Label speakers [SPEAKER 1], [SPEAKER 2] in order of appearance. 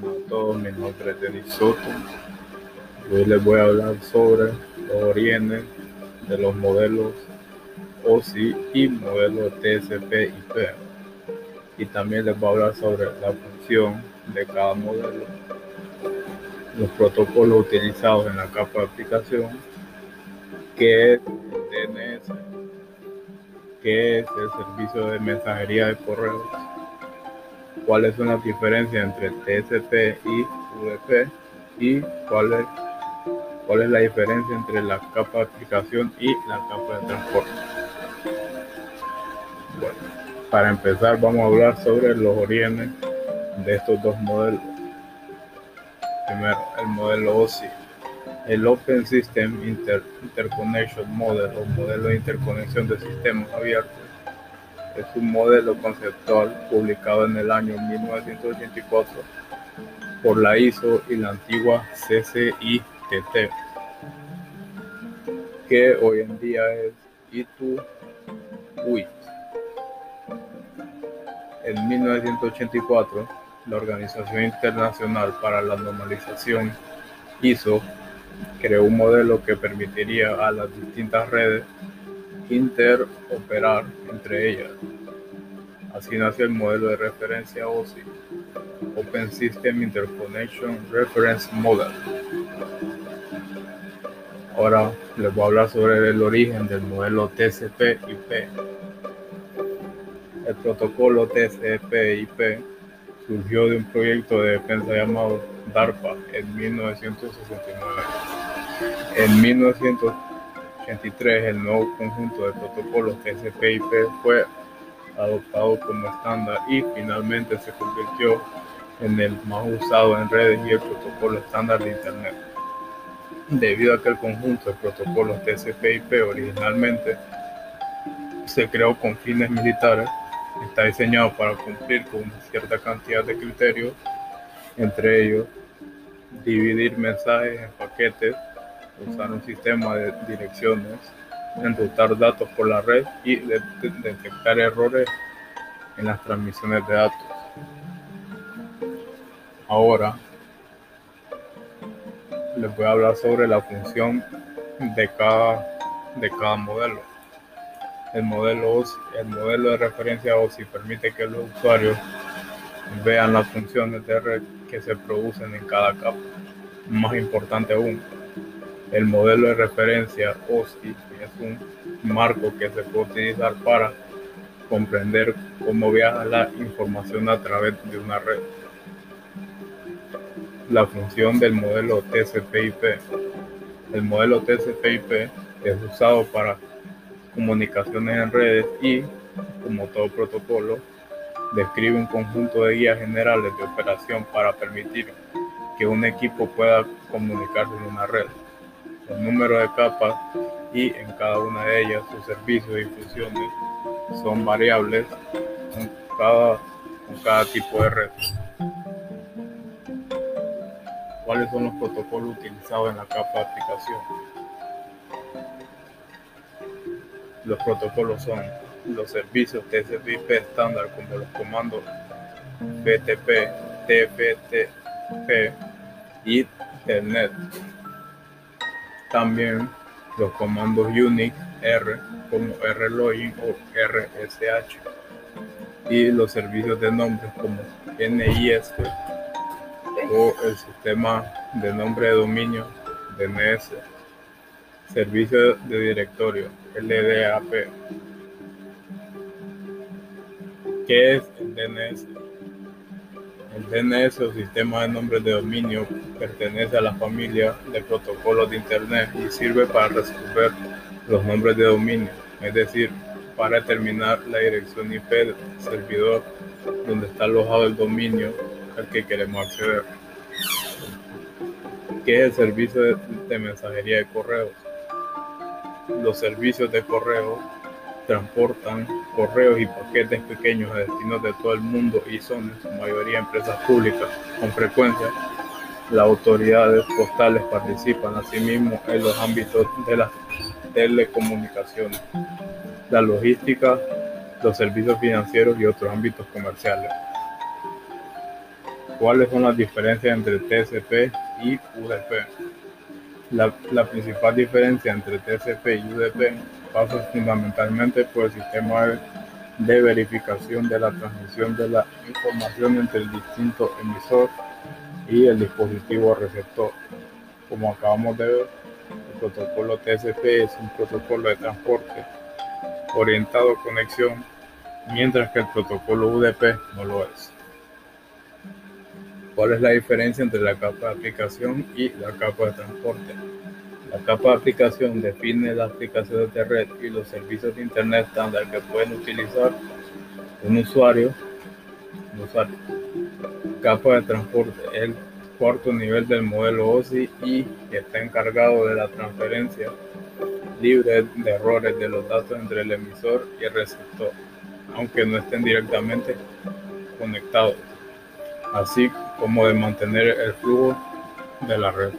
[SPEAKER 1] Bueno, a todos, mi nombre es Denis Soto. Hoy les voy a hablar sobre los orígenes de los modelos OSI y modelos TCP/IP. Y también les voy a hablar sobre la función de cada modelo, los protocolos utilizados en la capa de aplicación, qué es DNS, qué es el servicio de mensajería de correos cuáles son las diferencias entre TCP y UDP y cuál es, cuál es la diferencia entre la capa de aplicación y la capa de transporte. Bueno, para empezar vamos a hablar sobre los orígenes de estos dos modelos. Primero, el modelo OSI. El Open System Interconnection Model o modelo de interconexión de sistemas abiertos es un modelo conceptual publicado en el año 1984 por la ISO y la antigua CCITT, que hoy en día es I2UIT. En 1984, la Organización Internacional para la Normalización ISO creó un modelo que permitiría a las distintas redes interoperar entre ellas. Así nació el modelo de referencia OSI, Open System Interconnection Reference Model. Ahora les voy a hablar sobre el origen del modelo TCP/IP. El protocolo TCP/IP surgió de un proyecto de defensa llamado DARPA en 1969. En 1969 el nuevo conjunto de protocolos TCP/IP fue adoptado como estándar y finalmente se convirtió en el más usado en redes y el protocolo estándar de Internet. Debido a que el conjunto de protocolos TCP/IP originalmente se creó con fines militares, está diseñado para cumplir con una cierta cantidad de criterios, entre ellos dividir mensajes en paquetes usar un sistema de direcciones, enrutar datos por la red y detectar errores en las transmisiones de datos. Ahora les voy a hablar sobre la función de cada, de cada modelo. El modelo, el modelo de referencia OSI permite que los usuarios vean las funciones de red que se producen en cada capa. Más importante aún, el modelo de referencia OSI es un marco que se puede utilizar para comprender cómo viaja la información a través de una red. La función del modelo TCP/IP. El modelo TCP/IP es usado para comunicaciones en redes y, como todo protocolo, describe un conjunto de guías generales de operación para permitir que un equipo pueda comunicarse en una red el número de capas y en cada una de ellas sus servicios y funciones son variables con cada, con cada tipo de red. ¿Cuáles son los protocolos utilizados en la capa de aplicación? Los protocolos son los servicios TCP/IP estándar como los comandos BTP, TFTP y Telnet también los comandos Unix R como rlogin o rsh y los servicios de nombres como NIS o el sistema de nombre de dominio DNS, servicio de directorio LDAP. ¿Qué es el DNS? El DNS o sistema de nombres de dominio pertenece a la familia de protocolos de Internet y sirve para resolver los nombres de dominio, es decir, para determinar la dirección IP del servidor donde está alojado el dominio al que queremos acceder. ¿Qué es el servicio de, mensajería de correos? Los servicios de correo transportan correos y paquetes pequeños a destinos de todo el mundo y son en su mayoría empresas públicas. Con frecuencia, las autoridades postales participan asimismo en los ámbitos de las telecomunicaciones, la logística, los servicios financieros y otros ámbitos comerciales. ¿Cuáles son las diferencias entre TCP y UDP? La, principal diferencia entre TCP y UDP pasa fundamentalmente por el sistema de verificación de la transmisión de la información entre el distinto emisor y el dispositivo receptor. Como acabamos de ver, el protocolo TCP es un protocolo de transporte orientado a conexión, mientras que el protocolo UDP no lo es. ¿Cuál es la diferencia entre la capa de aplicación y la capa de transporte? La capa de aplicación define las aplicaciones de red y los servicios de Internet estándar que pueden utilizar un usuario. Un usuario. Capa de transporte el cuarto nivel del modelo OSI y está encargado de la transferencia libre de errores de los datos entre el emisor y el receptor, aunque no estén directamente conectados, así como de mantener el flujo de la red.